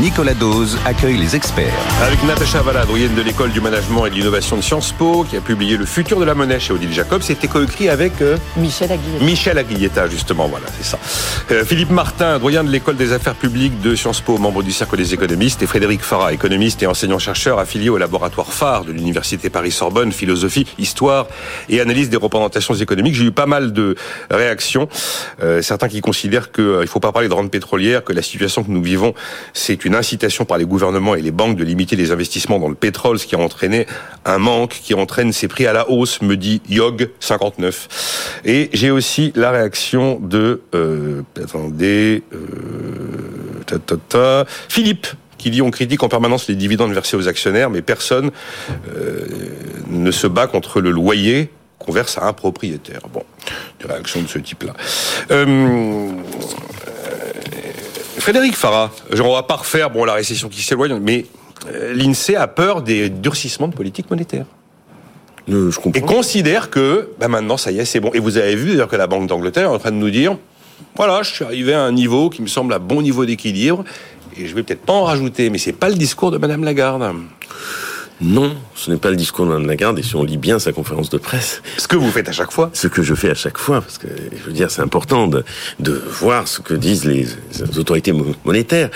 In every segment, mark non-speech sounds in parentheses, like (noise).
Nicolas Dose accueille les experts. Avec Natacha Valla, doyenne de l'école du management et de l'innovation de Sciences Po, qui a publié Le futur de la monnaie chez Odile Jacob. C'était coécrit avec euh, Michel Aguilletta. Michel Aguilletta, justement, voilà, c'est ça. Euh, Philippe Martin, doyen de l'école des affaires publiques de Sciences Po, membre du Cercle des économistes, et Frédéric Farah, économiste et enseignant-chercheur affilié au laboratoire phare de l'Université Paris-Sorbonne, philosophie, histoire et analyse des représentations économiques. J'ai eu pas mal de réactions. Euh, certains qui considèrent qu'il ne faut pas parler de rente pétrolière, que la situation que nous vivons, c'est une incitation par les gouvernements et les banques de limiter les investissements dans le pétrole, ce qui a entraîné un manque, qui entraîne ces prix à la hausse, me dit Yog 59. Et j'ai aussi la réaction de euh, attendez euh, ta, ta, ta, Philippe qui dit on critique en permanence les dividendes versés aux actionnaires, mais personne euh, ne se bat contre le loyer qu'on verse à un propriétaire. Bon, des réactions de ce type-là. Euh, Frédéric Farah, on va pas refaire bon, la récession qui s'éloigne, mais euh, l'INSEE a peur des durcissements de politique monétaire. Euh, je comprends. Et considère que bah maintenant, ça y est, c'est bon. Et vous avez vu d'ailleurs que la Banque d'Angleterre est en train de nous dire voilà, je suis arrivé à un niveau qui me semble un bon niveau d'équilibre, et je vais peut-être pas en rajouter, mais c'est pas le discours de Madame Lagarde. Non, ce n'est pas le discours de Mme Lagarde, et si on lit bien sa conférence de presse... Ce que vous faites à chaque fois Ce que je fais à chaque fois, parce que, je veux dire, c'est important de, de voir ce que disent les, les autorités monétaires.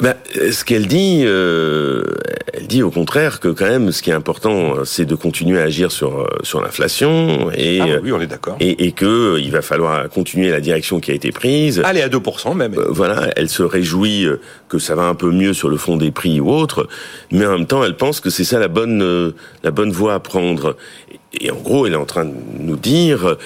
Ben, ce qu'elle dit, euh, elle dit au contraire que quand même, ce qui est important, c'est de continuer à agir sur sur l'inflation et ah bah oui, on est d'accord. Et, et que il va falloir continuer la direction qui a été prise. Aller à 2% même. Euh, voilà, elle se réjouit que ça va un peu mieux sur le fond des prix ou autre, mais en même temps, elle pense que c'est ça la bonne euh, la bonne voie à prendre. Et en gros, elle est en train de nous dire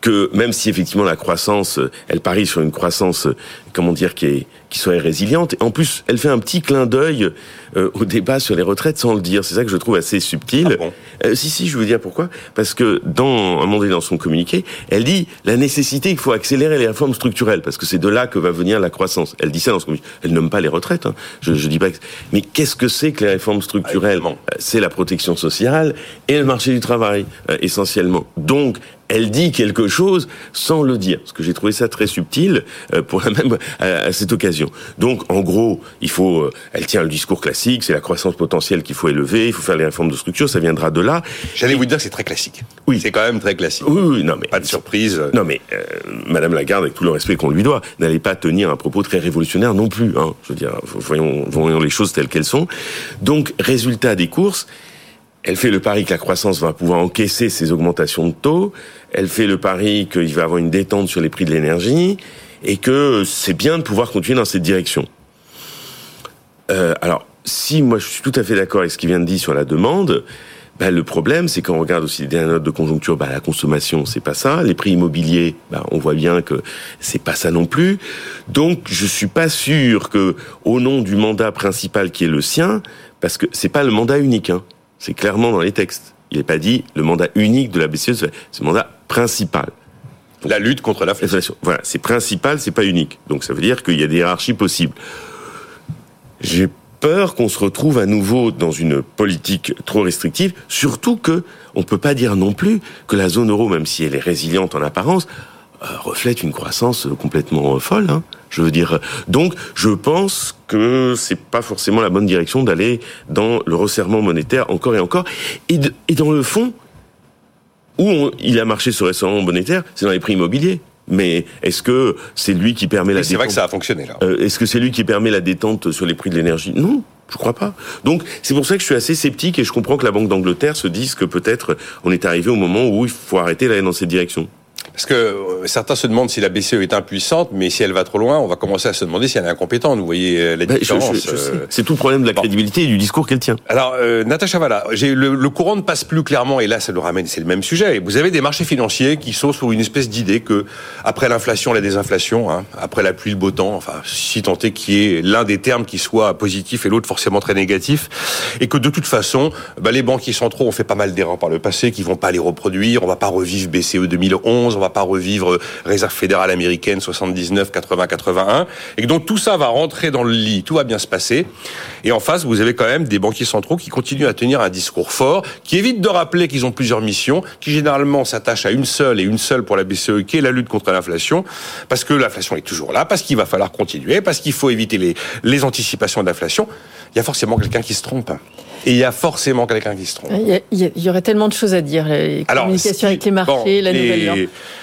que même si effectivement la croissance, elle parie sur une croissance, comment dire, qui est qui soit résiliente. Et en plus, elle fait un petit clin d'œil euh, au débat sur les retraites sans le dire. C'est ça que je trouve assez subtil. Ah bon? Euh, si, si, je veux dire pourquoi? Parce que dans un moment donné dans son communiqué, elle dit la nécessité qu'il faut accélérer les réformes structurelles parce que c'est de là que va venir la croissance. Elle dit ça dans son communiqué. Elle nomme pas les retraites. Hein. Je, je dis pas. Que... Mais qu'est-ce que c'est que les réformes structurelles? Ah, C'est la protection sociale et le marché du travail euh, essentiellement. Donc elle dit quelque chose sans le dire. Parce que j'ai trouvé ça très subtil euh, pour la même à, à cette occasion. Donc, en gros, il faut, euh, elle tient le discours classique, c'est la croissance potentielle qu'il faut élever, il faut faire les réformes de structure, ça viendra de là. J'allais vous dire que c'est très classique. Oui. C'est quand même très classique. Oui, oui, non mais. Pas de surprise. Non mais, euh, Madame Lagarde, avec tout le respect qu'on lui doit, n'allait pas tenir un propos très révolutionnaire non plus, hein. Je veux dire, voyons, voyons les choses telles qu'elles sont. Donc, résultat des courses, elle fait le pari que la croissance va pouvoir encaisser ces augmentations de taux. Elle fait le pari qu'il va avoir une détente sur les prix de l'énergie et que c'est bien de pouvoir continuer dans cette direction. Euh, alors, si moi je suis tout à fait d'accord avec ce qui vient de dire sur la demande, bah, le problème, c'est quand on regarde aussi les dernières notes de conjoncture, bah, la consommation, c'est pas ça. Les prix immobiliers, bah, on voit bien que c'est pas ça non plus. Donc, je suis pas sûr que, au nom du mandat principal qui est le sien, parce que c'est pas le mandat unique, hein, c'est clairement dans les textes. Il n'est pas dit le mandat unique de la BCE, c'est le mandat principal. La lutte contre l'inflation. Voilà, c'est principal, c'est pas unique. Donc ça veut dire qu'il y a des hiérarchies possibles. J'ai peur qu'on se retrouve à nouveau dans une politique trop restrictive, surtout que on peut pas dire non plus que la zone euro, même si elle est résiliente en apparence, euh, reflète une croissance complètement folle. Hein. Je veux dire, donc je pense que c'est pas forcément la bonne direction d'aller dans le resserrement monétaire encore et encore. Et, dans le fond, où on, il a marché ce resserrement monétaire, c'est dans les prix immobiliers. Mais est-ce que c'est lui qui permet la C'est vrai que ça a fonctionné là. Euh, est-ce que c'est lui qui permet la détente sur les prix de l'énergie? Non, je crois pas. Donc c'est pour ça que je suis assez sceptique et je comprends que la Banque d'Angleterre se dise que peut-être on est arrivé au moment où il faut arrêter d'aller dans cette direction. Parce que euh, certains se demandent si la BCE est impuissante, mais si elle va trop loin, on va commencer à se demander si elle est incompétente. Vous voyez euh, la Ben, différence. euh. C'est tout le problème de la bon. crédibilité et du discours qu'elle tient. Alors, euh, Natacha Valla, le, le courant ne passe plus clairement, et là, ça nous ramène, c'est le même sujet. Vous avez des marchés financiers qui sont sur une espèce d'idée que, après l'inflation, la désinflation, hein, après la pluie, le beau temps, enfin, si tant est qu'il y ait l'un des termes qui soit positif et l'autre forcément très négatif, et que de toute façon, bah, les banquiers centraux ont fait pas mal d'erreurs par le passé, qui vont pas les reproduire, on va pas revivre BCE 2011, on va pas revivre Réserve fédérale américaine 79, 80, 81, et donc tout ça va rentrer dans le lit, tout va bien se passer, et en face, vous avez quand même des banquiers centraux qui continuent à tenir un discours fort, qui évitent de rappeler qu'ils ont plusieurs missions, qui généralement s'attachent à une seule et une seule pour la BCE, qui est la lutte contre l'inflation, parce que l'inflation est toujours là, parce qu'il va falloir continuer, parce qu'il faut éviter les, les anticipations d'inflation. Il y a forcément quelqu'un qui se trompe. Et il y a forcément quelqu'un qui se trompe. Il y, a- il aurait tellement de choses à dire, les ce qui- avec les marchés, bon, la les- nouvelle norme.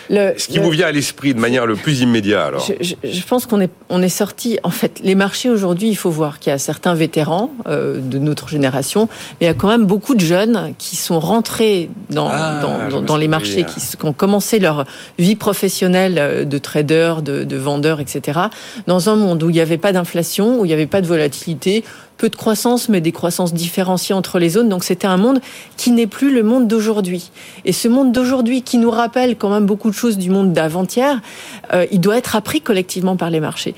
Le- Ce qui le- vous vient à l'esprit de manière le plus immédiat, alors Je, je- je pense qu'on est, on est sorti. En fait, les marchés aujourd'hui, il faut voir qu'il y a certains vétérans euh, de notre génération, mais il y a quand même beaucoup de jeunes qui sont rentrés dans, Ah, dans, dans- les marchés, qui, qui ont commencé leur vie professionnelle euh, de trader, de, de vendeur, etc. Dans un monde où il n'y avait pas d'inflation, où il n'y avait pas de volatilité, peu de croissance, mais des croissances différenciées entre les zones. Donc c'était un monde qui n'est plus le monde d'aujourd'hui. Et ce monde d'aujourd'hui, qui nous rappelle quand même beaucoup de choses du monde d'avant-hier, euh, il doit être appris collectivement par les marchés.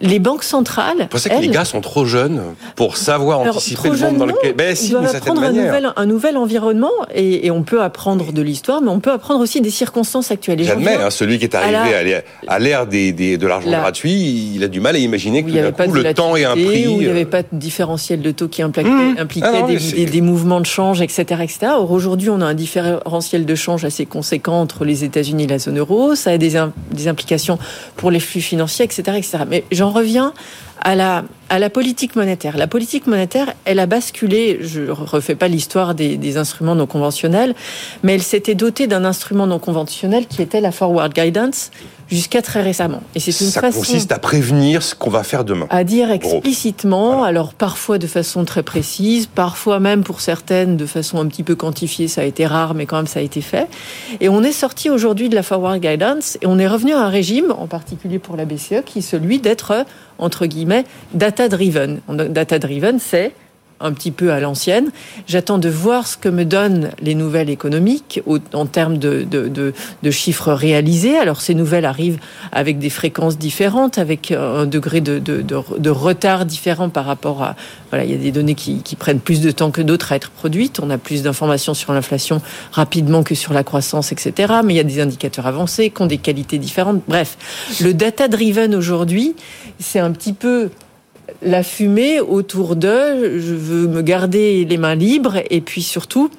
Les banques centrales, Vous pensez que les elles, gars sont trop jeunes pour savoir alors, anticiper le monde dans lequel... Ben Ils si, doivent apprendre un nouvel, un nouvel environnement et, et on peut apprendre de l'histoire, mais on peut apprendre aussi des circonstances actuelles. J'admets, hein, celui qui est arrivé à l'ère- des, des- de l'argent La- gratuit, il a du mal à imaginer que tout d'un coup, le temps et un prix. où il n'y euh, avait pas de différentiel de taux qui impliquait, Mmh. impliquait Ah non, des, des- des mouvements de change, etc., etc. Or, aujourd'hui, on a un différentiel de change assez conséquent entre les États-Unis et la zone euro. Ça a des, des implications pour les flux financiers, etc., etc. Mais j'en reviens à la, à la politique monétaire. La politique monétaire, elle a basculé, je ne refais pas l'histoire des, des instruments non conventionnels, mais elle s'était dotée d'un instrument non conventionnel qui était la forward guidance jusqu'à très récemment. Et c'est une ça façon consiste à prévenir ce qu'on va faire demain. à dire explicitement, alors parfois de façon très précise, parfois même pour certaines de façon un petit peu quantifiée, ça a été rare, mais quand même ça a été fait. Et on est sorti aujourd'hui de la forward guidance et on est revenu à un régime, en particulier pour la BCE, qui est celui d'être, entre guillemets, data-driven. Data-driven, c'est un petit peu à l'ancienne. J'attends de voir ce que me donnent les nouvelles économiques en termes de, chiffres réalisés. Alors ces nouvelles arrivent avec des fréquences différentes, avec un degré de, retard différent par rapport à... Voilà, il y a des données qui, qui prennent plus de temps que d'autres à être produites. On a plus d'informations sur l'inflation rapidement que sur la croissance, etc. Mais il y a des indicateurs avancés qui ont des qualités différentes. Bref, le data-driven aujourd'hui, c'est un petit peu la fumée autour de je veux me garder les mains libres et puis surtout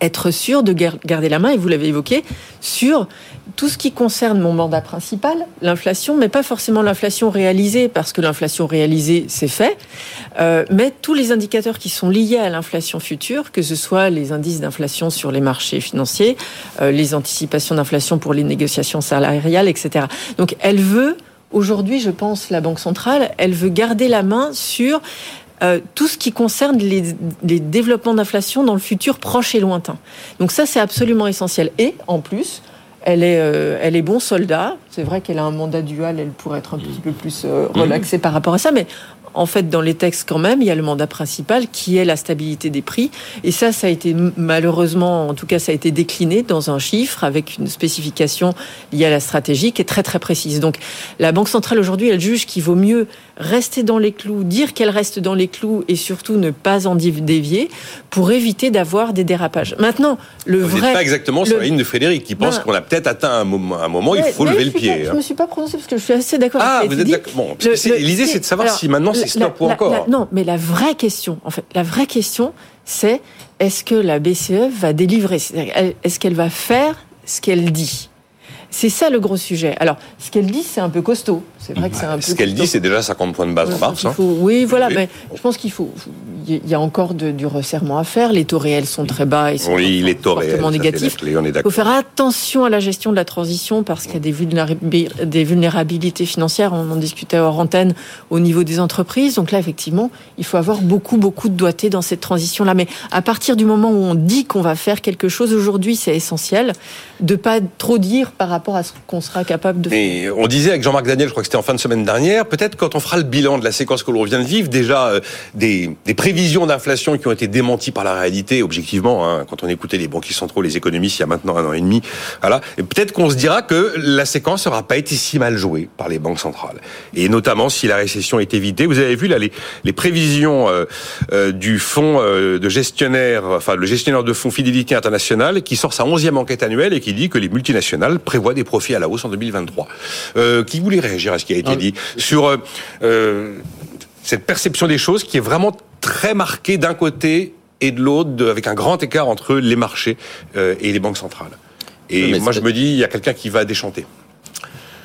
être sûr de gar- garder la main, et vous l'avez évoqué, sur tout ce qui concerne mon mandat principal, l'inflation, mais pas forcément l'inflation réalisée, parce que l'inflation réalisée, c'est fait, euh, mais tous les indicateurs qui sont liés à l'inflation future, que ce soit les indices d'inflation sur les marchés financiers, euh, les anticipations d'inflation pour les négociations salariales, etc. Donc elle veut, aujourd'hui, je pense, la Banque centrale, elle veut garder la main sur euh, tout ce qui concerne les, les développements d'inflation dans le futur proche et lointain. Donc ça, c'est absolument essentiel. Et en plus, elle est, euh, elle est bon soldat. C'est vrai qu'elle a un mandat dual, elle pourrait être un petit peu plus euh, relaxée par rapport à ça, mais en fait, dans les textes quand même, il y a le mandat principal qui est la stabilité des prix. Et ça, ça a été malheureusement, en tout cas, ça a été décliné dans un chiffre avec une spécification liée à la stratégie qui est très très précise. Donc, la Banque centrale aujourd'hui, elle juge qu'il vaut mieux rester dans les clous, dire qu'elle reste dans les clous et surtout ne pas en dévier pour éviter d'avoir des dérapages. Maintenant, le Vous vrai. n'êtes pas exactement sur la ligne de Frédéric, qui pense qu'on a peut-être atteint un moment, un moment il faut lever le suis pas- pied. Je hein. me suis pas prononcée parce que je suis assez d'accord Ah, avec vous êtes d'accord. Bon, l'idée, c'est de savoir si maintenant, c'est la- stop ou la- encore. la- non, mais la vraie question, en fait, la vraie question, c'est est-ce que la BCE va délivrer? Est-ce qu'elle va faire ce qu'elle dit? C'est ça le gros sujet. Alors, ce qu'elle dit, c'est un peu costaud. C'est vrai que c'est un peu. Ce qu'elle dit, c'est déjà 50 points de base en mars. Hein. oui, voilà, mais je pense qu'il faut. Il y a encore du resserrement à faire. Les taux réels sont très bas et sont oui, les taux réels, négatifs. Il faut faire attention à la gestion de la transition parce qu'il y a des, vulnérabilités financières. On en discutait hors antenne au niveau des entreprises. Donc là, effectivement, il faut avoir beaucoup, beaucoup de doigté dans cette transition-là. Mais à partir du moment où on dit qu'on va faire quelque chose aujourd'hui, c'est essentiel de pas trop dire par rapport à ce qu'on sera capable de faire. on disait avec Jean-Marc Daniel, je crois que c'était en fin de semaine dernière, peut-être quand on fera le bilan de la séquence que l'on vient de vivre, déjà euh, des, des, prévisions d'inflation qui ont été démenties par la réalité, objectivement, hein, quand on écoutait les banquiers centraux, les économistes il y a maintenant un an et demi, voilà, et peut-être qu'on se dira que la séquence n'aura pas été si mal jouée par les banques centrales. Et notamment si la récession est évitée. Vous avez vu là les, les prévisions euh, euh, du fonds de gestionnaire, enfin le gestionnaire de fonds Fidélité Internationale, qui sort sa onzième enquête annuelle et qui dit que les multinationales prévoient des profits à la hausse en 2023. Euh, qui voulait réagir à ce qui a été ah dit sur euh, euh, cette perception des choses qui est vraiment très marquée d'un côté et de l'autre, avec un grand écart entre les marchés et les banques centrales. Et moi, je me dis, il y a quelqu'un qui va déchanter.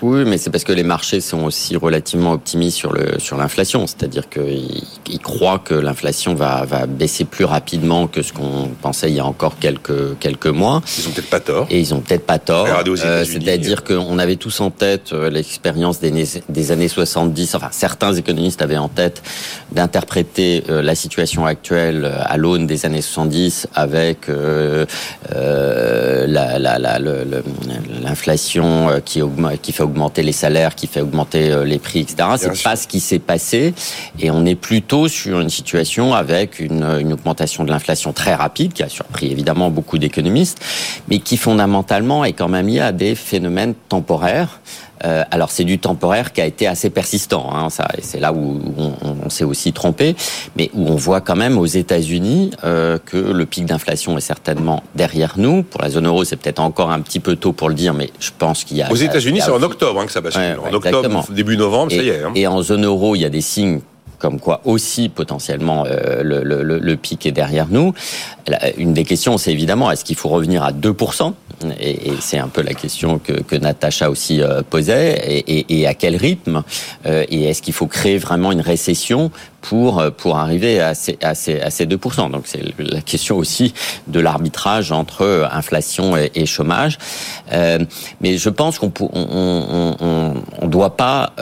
Oui, mais c'est parce que les marchés sont aussi relativement optimistes sur le sur l'inflation, c'est-à-dire qu'ils ils croient que l'inflation va va baisser plus rapidement que ce qu'on pensait il y a encore quelques quelques mois. Ils ont peut-être pas tort. Et ils ont peut-être pas tort. Euh, c'est-à-dire qu'on avait tous en tête euh, l'expérience des, des années 70. Enfin, certains économistes avaient en tête d'interpréter euh, la situation actuelle à l'aune des années 70 avec euh, la l'inflation qui qui fait augmenter les salaires, qui fait augmenter euh, les prix, etc. C'est pas ce qui s'est passé, et on est plutôt sur une situation avec une, une augmentation de l'inflation très rapide, qui a surpris évidemment beaucoup d'économistes, mais qui fondamentalement est quand même lié à des phénomènes temporaires. Euh, alors c'est du temporaire qui a été assez persistant, hein, ça, c'est là où on, on s'est aussi trompé, mais où on voit quand même aux États-Unis euh, que le pic d'inflation est certainement derrière nous. Pour la zone euro, c'est peut-être encore un petit peu tôt pour le dire, mais je pense qu'il y a. Aux États-Unis, c'est en octobre hein, que ça bascule. en octobre, début novembre, ça y est. Hein. Et en zone euro, il y a des signes comme quoi aussi potentiellement euh, le, le, pic est derrière nous. Une des questions, c'est évidemment est-ce qu'il faut revenir à 2% Et, c'est un peu la question que, Natacha aussi euh, posait. Et, à quel rythme euh, Et est-ce qu'il faut créer vraiment une récession pour pour arriver à ces, à ces, à ces 2% Donc c'est la question aussi de l'arbitrage entre inflation et, chômage. Mais je pense qu'on on, on, on, on doit pas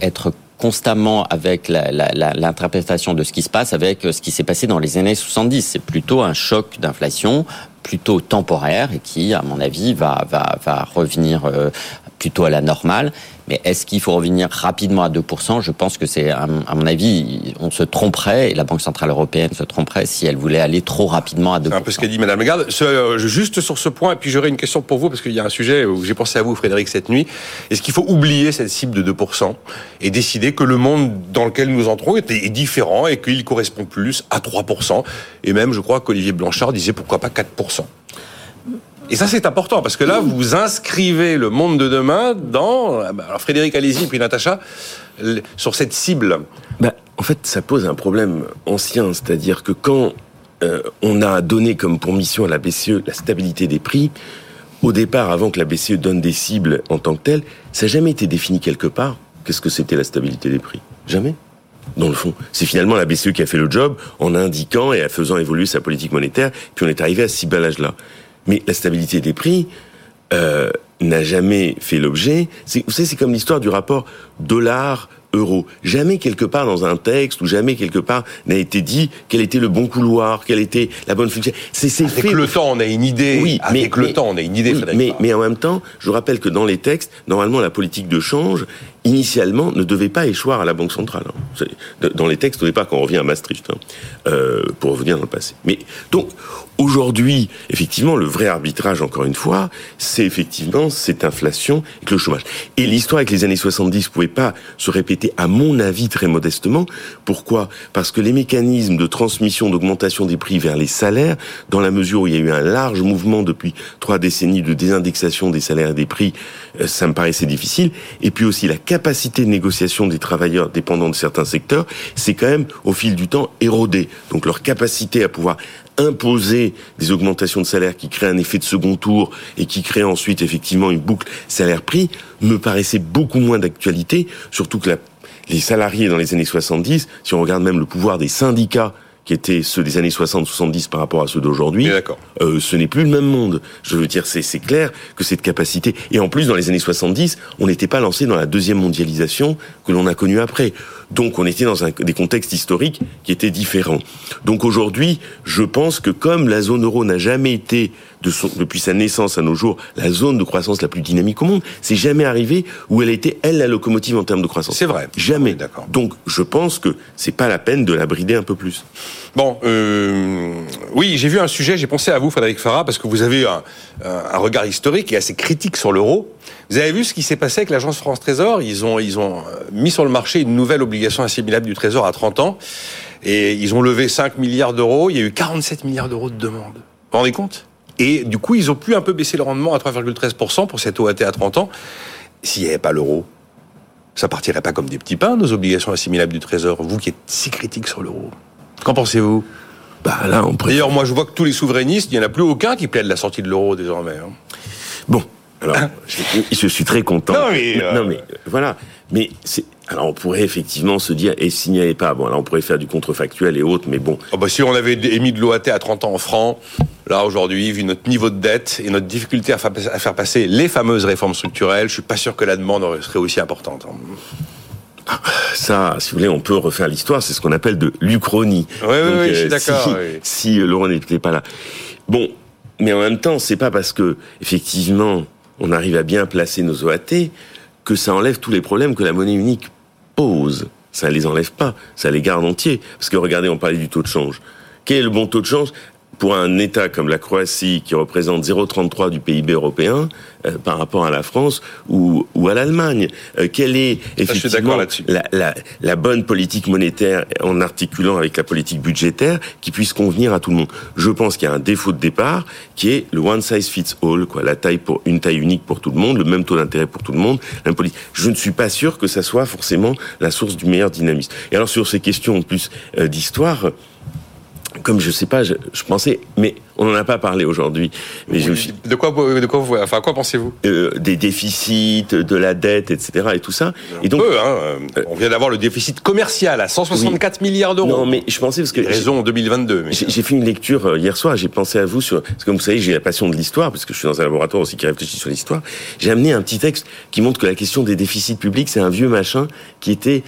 être constamment avec l'interprétation de ce qui se passe avec euh, ce qui s'est passé dans les années 70. C'est plutôt un choc d'inflation plutôt temporaire et qui, à mon avis, va, va, va revenir euh, plutôt à la normale. Mais est-ce qu'il faut revenir rapidement à 2% Je pense que c'est, à mon avis, on se tromperait, et la Banque Centrale Européenne se tromperait si elle voulait aller trop rapidement à 2%. C'est un peu ce qu'a dit Madame Lagarde. Euh, juste sur ce point, et puis j'aurais une question pour vous, parce qu'il y a un sujet où j'ai pensé à vous, Frédéric, cette nuit. Est-ce qu'il faut oublier cette cible de 2% et décider que le monde dans lequel nous entrons est différent et qu'il correspond plus à 3% Et même, je crois qu'Olivier Blanchard disait pourquoi pas 4%. Et ça, c'est important, parce que là, vous inscrivez le monde de demain dans... Alors Frédéric, allez-y, puis Natacha, sur cette cible. Bah, en fait, ça pose un problème ancien, c'est-à-dire que quand euh, on a donné comme pour mission à la BCE la stabilité des prix, au départ, avant que la BCE donne des cibles en tant que telles, ça n'a jamais été défini quelque part. Qu'est-ce que c'était la stabilité des prix Jamais dans le fond. C'est finalement la BCE qui a fait le job en indiquant et en faisant évoluer sa politique monétaire, puis on est arrivé à ce ciblage-là. Mais la stabilité des prix euh, n'a jamais fait l'objet. Vous savez, c'est comme l'histoire du rapport dollar euro. Jamais quelque part dans un texte ou jamais quelque part n'a été dit quel était le bon couloir, quelle était la bonne fonction. C'est Avec le temps, on a une idée. Oui, Avec mais, le temps, on a une idée. mais, mais en même temps, je rappelle que dans les textes, normalement, la politique de change initialement ne devait pas échoir à la Banque centrale. Hein. Dans les textes au départ, quand on revient à Maastricht, hein, euh, pour revenir dans le passé. Mais donc aujourd'hui, effectivement, le vrai arbitrage, encore une fois, c'est effectivement cette inflation et le chômage. Et l'histoire avec les années 70 pouvait pas se répéter, à mon avis, très modestement. Pourquoi? Parce que les mécanismes de transmission d'augmentation des prix vers les salaires, dans la mesure où il y a eu un large mouvement depuis trois décennies de désindexation des salaires et des prix, euh, ça me paraissait difficile. Et puis aussi la capacité de négociation des travailleurs dépendants de certains secteurs, c'est quand même au fil du temps érodé. Donc leur capacité à pouvoir imposer des augmentations de salaire qui créent un effet de second tour et qui créent ensuite effectivement une boucle salaire-prix me paraissait beaucoup moins d'actualité, surtout que les salariés dans les années 70, si on regarde même le pouvoir des syndicats qui étaient ceux des années 60-70 par rapport à ceux d'aujourd'hui, euh, ce n'est plus le même monde. Je veux dire, c'est clair que cette capacité... Et en plus, dans les années 70, on n'était pas lancé dans la deuxième mondialisation que l'on a connue après. Donc on était dans un, des contextes historiques qui étaient différents. Donc aujourd'hui, je pense que comme la zone euro n'a jamais été, de son, depuis sa naissance à nos jours, la zone de croissance la plus dynamique au monde, c'est jamais arrivé où elle était, elle, la locomotive en termes de croissance. C'est vrai. Jamais. D'accord. Donc je pense que c'est pas la peine de la brider un peu plus. Bon, euh, oui, j'ai vu un sujet, j'ai pensé à vous, Frédéric Farah, parce que vous avez un, un regard historique et assez critique sur l'euro. Vous avez vu ce qui s'est passé avec l'agence France Trésor? Ils ont, ils ont euh, mis sur le marché une nouvelle obligation assimilable du Trésor à 30 ans. Et ils ont levé 5 milliards d'euros. Il y a eu 47 milliards d'euros de demandes. Vous vous rendez compte? Et du coup, ils ont pu un peu baisser le rendement à 3,13% pour cette OAT à 30 ans. S'il n'y avait pas l'euro, ça partirait pas comme des petits pains, nos obligations assimilables du Trésor. Vous qui êtes si critique sur l'euro. Qu'en pensez-vous? Bah là, on D'ailleurs, moi, je vois que tous les souverainistes, il n'y en a plus aucun qui plaide la sortie de l'euro désormais. Hein. Bon, alors, (laughs) je, suis très content. Non mais, euh, non, mais voilà. Mais c'est. Alors on pourrait effectivement se dire et s'il n'y avait pas bon alors on pourrait faire du contrefactuel et autres mais bon oh bah si on avait émis de l'OAT à 30 ans en francs là aujourd'hui vu notre niveau de dette et notre difficulté à faire passer les fameuses réformes structurelles je suis pas sûr que la demande serait aussi importante ah, ça, si vous voulez, on peut refaire l'histoire. C'est ce qu'on appelle de l'Uchronie. Oui, oui, oui, je suis euh, d'accord. Si, si Laurent n'était pas là. Bon, mais en même temps, c'est pas parce que effectivement on arrive à bien placer nos OAT, que ça enlève tous les problèmes que la monnaie unique pose. Ça ne les enlève pas, ça les garde entiers. Parce que regardez, on parlait du taux de change. Quel est le bon taux de change? Pour un État comme la Croatie, qui représente 0,33 du PIB européen, euh, par rapport à la France ou, ou à l'Allemagne euh, Quelle est effectivement la, la, la, bonne politique monétaire en articulant avec la politique budgétaire qui puisse convenir à tout le monde? Je pense qu'il y a un défaut de départ qui est le one size fits all, quoi, la taille pour une taille unique pour tout le monde, le même taux d'intérêt pour tout le monde. Je ne suis pas sûr que ça soit forcément la source du meilleur dynamisme. Et alors sur ces questions en plus euh, d'histoire comme je sais pas, je, pensais, mais on n'en a pas parlé aujourd'hui. Mais je de quoi, de quoi, vous, enfin, quoi pensez-vous? Euh, Des déficits, de la dette, etc. et tout ça. et donc, peu, hein, euh, on vient d'avoir le déficit commercial à 164 milliards d'euros. Non, mais je pensais parce que raison en 2022. J'ai fait une lecture euh, hier soir. J'ai pensé à vous sur, parce que comme vous savez, j'ai la passion de l'histoire parce que je suis dans un laboratoire aussi qui réfléchit sur l'histoire. J'ai amené un petit texte qui montre que la question des déficits publics, c'est un vieux machin qui était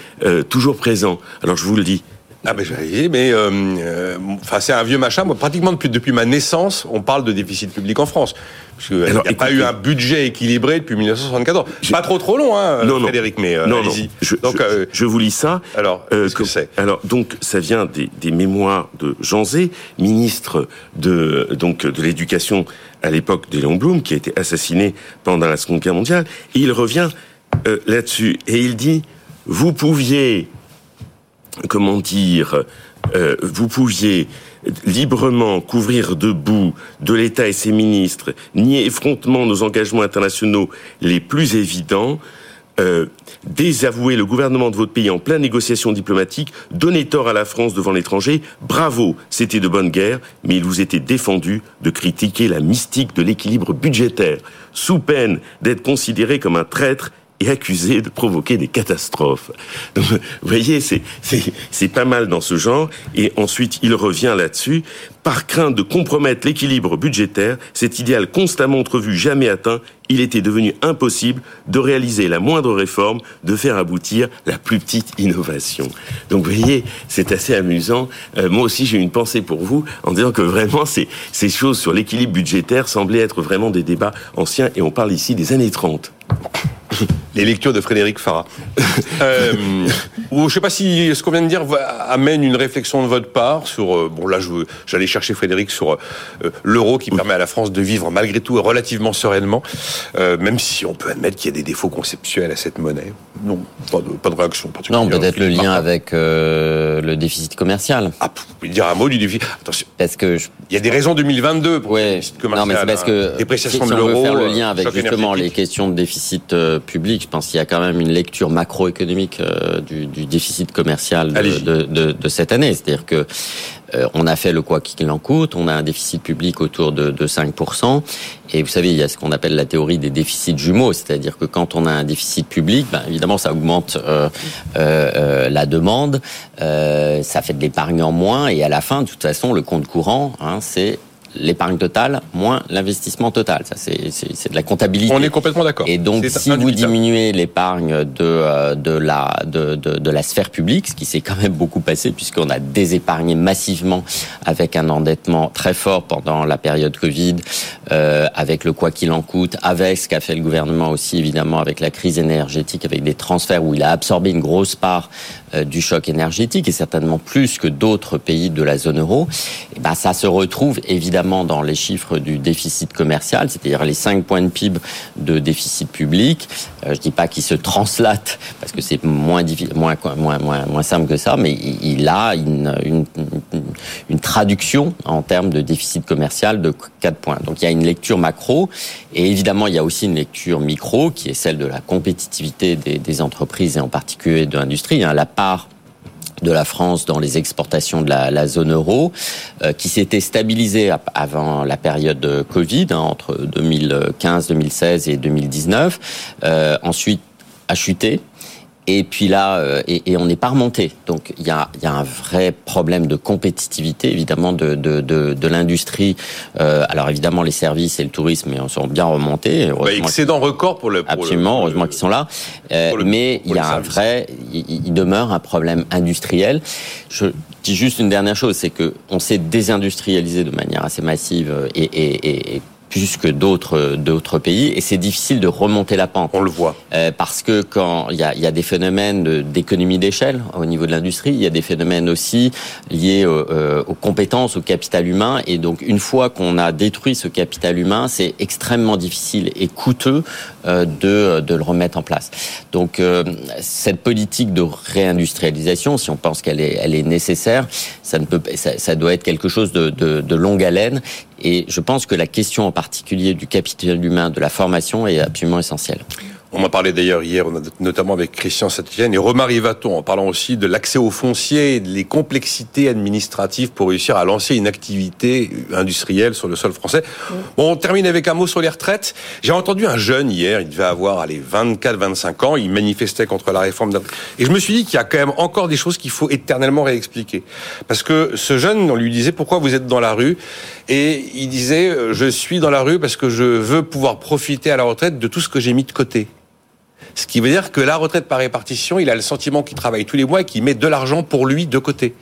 toujours présent. Alors je vous le dis. Ah ben mais euh, euh, enfin c'est un vieux machin. Moi, pratiquement depuis depuis ma naissance, on parle de déficit public en France. Parce qu'il n'y a pas eu un budget équilibré depuis 1974. Pas trop trop long, hein, non, Frédéric, mais euh, non, non. Je, donc, je, je, vous lis ça. Alors, qu'est-ce que c'est? Alors, donc, ça vient des, des mémoires de Jean Zé, ministre de donc de l'éducation à l'époque de Léon Blum, qui a été assassiné pendant la Seconde Guerre mondiale. Et il revient là-dessus et il dit vous pouviez comment dire, euh, vous pouviez librement couvrir de boue de l'État et ses ministres, nier effrontement nos engagements internationaux les plus évidents, euh, désavouer le gouvernement de votre pays en pleine négociation diplomatique, donner tort à la France devant l'étranger, bravo, c'était de bonne guerre, mais il vous était défendu de critiquer la mystique de l'équilibre budgétaire, sous peine d'être considéré comme un traître et accusé de provoquer des catastrophes. Donc, vous voyez, c'est, c'est, pas mal dans ce genre. Et ensuite, il revient là-dessus. Par crainte de compromettre l'équilibre budgétaire, cet idéal constamment entrevu, jamais atteint, il était devenu impossible de réaliser la moindre réforme, de faire aboutir la plus petite innovation. Donc vous voyez, c'est assez amusant. Euh, moi aussi, j'ai une pensée pour vous en disant que vraiment, ces, ces choses sur l'équilibre budgétaire semblaient être vraiment des débats anciens et on parle ici des années 30. Les lectures de Frédéric Farah. (laughs) euh, ou je ne sais pas si ce qu'on vient de dire amène une réflexion de votre part sur. Euh, bon, là, j'allais chercher Frédéric sur euh, l'euro qui permet à la France de vivre malgré tout relativement sereinement, euh, même si on peut admettre qu'il y a des défauts conceptuels à cette monnaie. Non, pas de, pas de réaction particulière. Non, peut-être le lien avec le déficit commercial. Ah, vous pouvez dire un mot du déficit. Attention. Parce que il y a des raisons 2022 pour le déficit commercial. Non, mais c'est parce que dépréciation si, de l'euro. faire le lien avec justement les questions de déficit public, pense qu'il y a quand même une lecture macroéconomique euh, du, du, déficit commercial de, de, de, de cette année. C'est-à-dire que euh, on a fait le quoi qu'il en coûte, on a un déficit public autour de, de 5%. Et vous savez, il y a ce qu'on appelle la théorie des déficits jumeaux, c'est-à-dire que quand on a un déficit public, ben, évidemment, ça augmente euh, euh, la demande, ça fait de l'épargne en moins, et à la fin, de toute façon, le compte courant, hein, c'est l'épargne totale moins l'investissement total. Ça, c'est de la comptabilité. On est complètement d'accord. Et donc, si vous diminuez l'épargne de, euh, de, la, de, de, de, la sphère publique, ce qui s'est quand même beaucoup passé, puisqu'on a désépargné massivement avec un endettement très fort pendant la période Covid, euh, avec le quoi qu'il en coûte, avec ce qu'a fait le gouvernement aussi, évidemment, avec la crise énergétique, avec des transferts où il a absorbé une grosse part euh, du choc énergétique, et certainement plus que d'autres pays de la zone euro, et ben, ça se retrouve évidemment dans les chiffres du déficit commercial, c'est-à-dire les 5 points de PIB de déficit public. Euh, je dis pas qu'il se translate parce que c'est moins, simple que ça, mais il a une, traduction en termes de déficit commercial de 4 points. Donc il y a une lecture macro et évidemment il y a aussi une lecture micro qui est celle de la compétitivité des, des entreprises et en particulier de l'industrie. Hein. La part de la France dans les exportations de la, zone euro, euh, qui s'était stabilisée avant la période Covid, hein, entre 2015, 2016 et 2019. Euh, ensuite, a chuté et puis là, euh, et, et, on n'est pas remonté. Donc il y a, y a, un vrai problème de compétitivité, évidemment, de, de, de, de l'industrie. Euh, alors évidemment, les services et le tourisme sont bien remontés. Bah, excédent record pour le... Pour absolument, heureusement qu'ils sont là. Euh, mais il y a un vrai... Il, il, demeure un problème industriel. Je dis juste une dernière chose, c'est que on s'est désindustrialisé de manière assez massive et, et, et plus que d'autres d'autres pays et c'est difficile de remonter la pente. On le voit. Euh, parce que quand il y a, y a, des phénomènes d'économie d'échelle au niveau de l'industrie, il y a des phénomènes aussi liés euh, aux compétences, au capital humain et donc une fois qu'on a détruit ce capital humain, c'est extrêmement difficile et coûteux euh, de, de le remettre en place. Donc euh, cette politique de réindustrialisation, si on pense qu'elle est, elle est nécessaire, ça ne peut, ça, ça doit être quelque chose de, de, de longue haleine et je pense que la question en particulier du capital humain, de la formation est absolument essentielle. On m'a parlé d'ailleurs hier, notamment avec Christian Satien et Romary Vaton, en parlant aussi de l'accès aux fonciers et des complexités administratives pour réussir à lancer une activité industrielle sur le sol français. Bon, on termine avec un mot sur les retraites. J'ai entendu un jeune hier, il devait avoir allez, 24-25 ans, il manifestait contre la réforme. Et je me suis dit qu'il y a quand même encore des choses qu'il faut éternellement réexpliquer. Parce que ce jeune, on lui disait pourquoi vous êtes dans la rue? Et il disait, euh, je suis dans la rue parce que je veux pouvoir profiter à la retraite de tout ce que j'ai mis de côté. Ce qui veut dire que la retraite par répartition, il a le sentiment qu'il travaille tous les mois et qu'il met de l'argent pour lui de côté.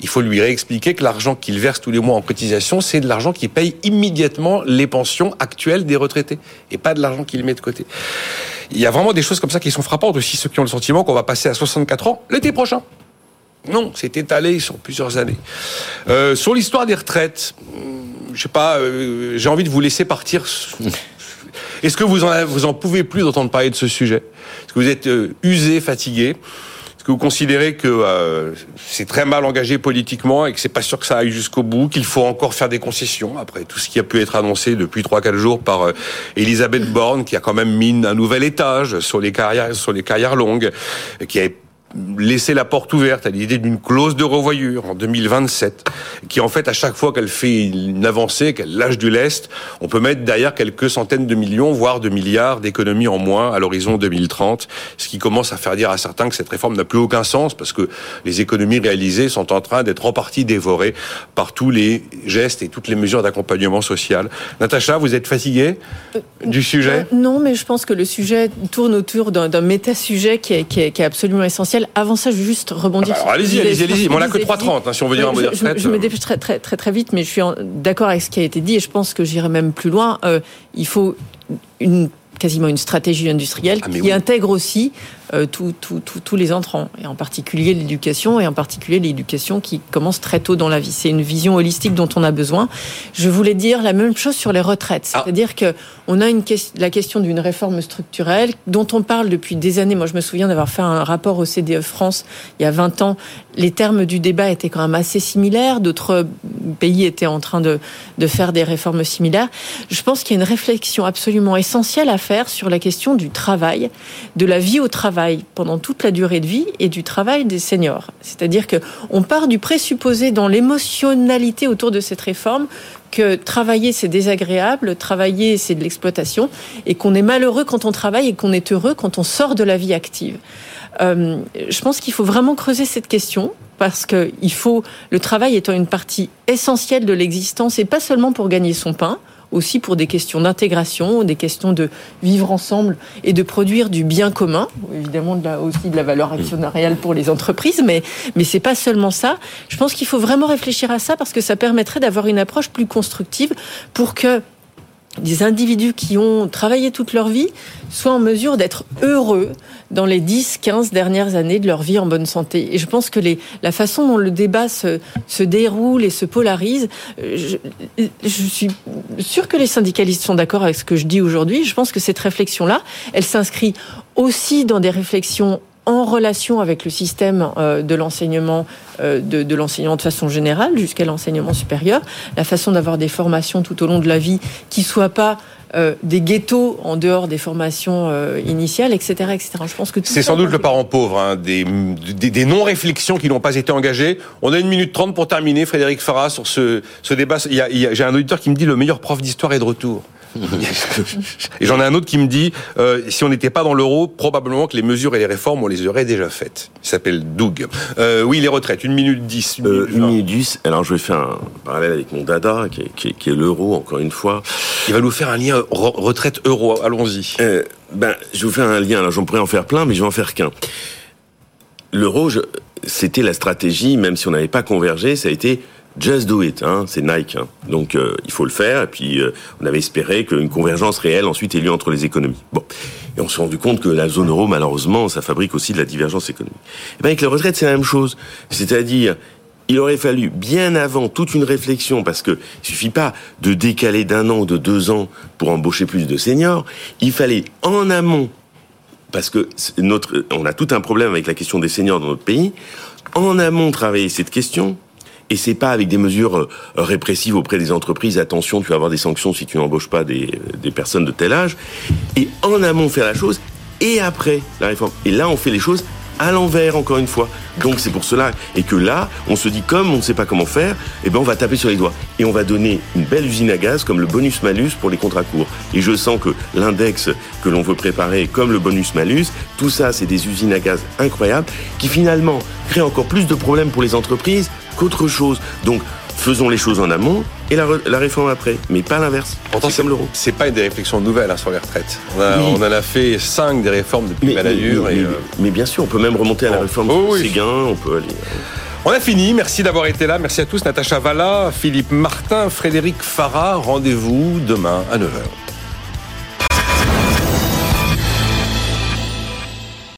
Il faut lui réexpliquer que l'argent qu'il verse tous les mois en cotisation, c'est de l'argent qui paye immédiatement les pensions actuelles des retraités et pas de l'argent qu'il met de côté. Il y a vraiment des choses comme ça qui sont frappantes aussi, ceux qui ont le sentiment qu'on va passer à 64 ans l'été prochain. Non, c'est étalé sur plusieurs années. Euh, sur l'histoire des retraites, je sais pas, euh, j'ai envie de vous laisser partir (laughs) est-ce que vous en, pouvez plus d'entendre parler de ce sujet? Est-ce que vous êtes euh, usé, fatigué? Est-ce que vous considérez que euh, c'est très mal engagé politiquement et que c'est pas sûr que ça aille jusqu'au bout, qu'il faut encore faire des concessions après tout ce qui a pu être annoncé depuis trois quatre jours par euh, Elisabeth Borne, qui a quand même mis un nouvel étage sur les carrières sur les carrières longues, qui a laisser la porte ouverte à l'idée d'une clause de revoyure en 2027, qui en fait, à chaque fois qu'elle fait une avancée, qu'elle lâche du lest, on peut mettre derrière quelques centaines de millions, voire de milliards d'économies en moins à l'horizon 2030, ce qui commence à faire dire à certains que cette réforme n'a plus aucun sens, parce que les économies réalisées sont en train d'être en partie dévorées par tous les gestes et toutes les mesures d'accompagnement social. Natacha, vous êtes fatiguée du sujet? Non, mais je pense que le sujet tourne autour d'un méta-sujet qui est, qui, est, qui est absolument essentiel avant ça, je vais juste rebondir. Ah bah allez-y, allez-y, allez-y. On n'a que 3,30 hein, si on veut dire un mot Je, je, me dépêche très, très, très, très vite, mais je suis d'accord avec ce qui a été dit et je pense que j'irai même plus loin. Euh, il faut une quasiment une stratégie industrielle ah, qui oui. intègre aussi euh, tous les entrants, et en particulier l'éducation, et en particulier l'éducation qui commence très tôt dans la vie. C'est une vision holistique dont on a besoin. Je voulais dire la même chose sur les retraites, ah. c'est-à-dire que on a une la question d'une réforme structurelle dont on parle depuis des années. Moi, je me souviens d'avoir fait un rapport au CDE France il y a 20 ans. Les termes du débat étaient quand même assez similaires. D'autres pays étaient en train de, de faire des réformes similaires. Je pense qu'il y a une réflexion absolument essentielle à faire sur la question du travail, de la vie au travail pendant toute la durée de vie et du travail des seniors. C'est-à-dire que on part du présupposé dans l'émotionnalité autour de cette réforme que travailler c'est désagréable, travailler c'est de l'exploitation, et qu'on est malheureux quand on travaille et qu'on est heureux quand on sort de la vie active. Euh, je pense qu'il faut vraiment creuser cette question parce que il faut le travail étant une partie essentielle de l'existence et pas seulement pour gagner son pain aussi pour des questions d'intégration, des questions de vivre ensemble et de produire du bien commun, évidemment de la, aussi de la valeur actionnariale pour les entreprises, mais, mais c'est pas seulement ça. Je pense qu'il faut vraiment réfléchir à ça parce que ça permettrait d'avoir une approche plus constructive pour que des individus qui ont travaillé toute leur vie soient en mesure d'être heureux dans les 10, 15 dernières années de leur vie en bonne santé. Et je pense que les, la façon dont le débat se, se déroule et se polarise, euh, je, je suis sûre que les syndicalistes sont d'accord avec ce que je dis aujourd'hui. Je pense que cette réflexion-là, elle s'inscrit aussi dans des réflexions en relation avec le système euh, de l'enseignement euh, de, de l'enseignement de façon générale jusqu'à l'enseignement supérieur, la façon d'avoir des formations tout au long de la vie qui soient pas euh, des ghettos en dehors des formations initiales, etc., etc. Je pense que c'est sans doute le parent pauvre hein, des, des, des non-réflexions qui n'ont pas été engagées. On a une minute trente pour terminer, Frédéric Farah, sur ce, ce débat. Il y a, j'ai un auditeur qui me dit le meilleur prof d'histoire est de retour. (laughs) et j'en ai un autre qui me dit, euh, si on n'était pas dans l'euro, probablement que les mesures et les réformes, on les aurait déjà faites. Il s'appelle Doug. Euh, oui, les retraites, une minute dix. Une, euh, minute, dix. Alors, je vais faire un parallèle avec mon dada, qui est, qui est, l'euro, encore une fois. Il va nous faire un lien retraite euro. Allons-y. Euh, ben, je vais vous faire un lien. Alors, j'en pourrais en faire plein, mais je vais en faire qu'un. L'euro, c'était la stratégie, même si on n'avait pas convergé, ça a été Just do it, hein, c'est Nike. Hein. Donc euh, il faut le faire. Et puis euh, on avait espéré qu'une convergence réelle ensuite ait lieu entre les économies. Bon, et on s'est rendu compte que la zone euro, malheureusement, ça fabrique aussi de la divergence économique. Et bien avec les retraites, c'est la même chose. C'est-à-dire, il aurait fallu bien avant toute une réflexion, parce que il suffit pas de décaler d'un an ou de deux ans pour embaucher plus de seniors. Il fallait en amont, parce que notre, on a tout un problème avec la question des seniors dans notre pays. En amont, travailler cette question et c'est pas avec des mesures euh, répressives auprès des entreprises. Attention, tu vas avoir des sanctions si tu n'embauches pas des, des personnes de tel âge. Et en amont faire la chose et après la réforme. Et là, on fait les choses à l'envers, encore une fois. Donc c'est pour cela. Et que là, on se dit, comme on ne sait pas comment faire, eh ben on va taper sur les doigts. Et on va donner une belle usine à gaz comme le bonus-malus pour les contrats courts. Et je sens que l'index que l'on veut préparer, comme le bonus-malus, tout ça, c'est des usines à gaz incroyables qui finalement créent encore plus de problèmes pour les entreprises qu'autre chose. Donc, faisons les choses en amont et la, réforme après, mais pas l'inverse. Pourtant, c'est l'euro. C'est pas une des réflexions nouvelles hein, sur les retraites. On, en a fait cinq des réformes depuis mais, mais, mais, bien sûr, on peut même remonter à la réforme oh, Séguin, on peut aller. On a fini. Merci d'avoir été là. Merci à tous. Natacha Valla, Philippe Martin, Frédéric Farah. Rendez-vous demain à 9h.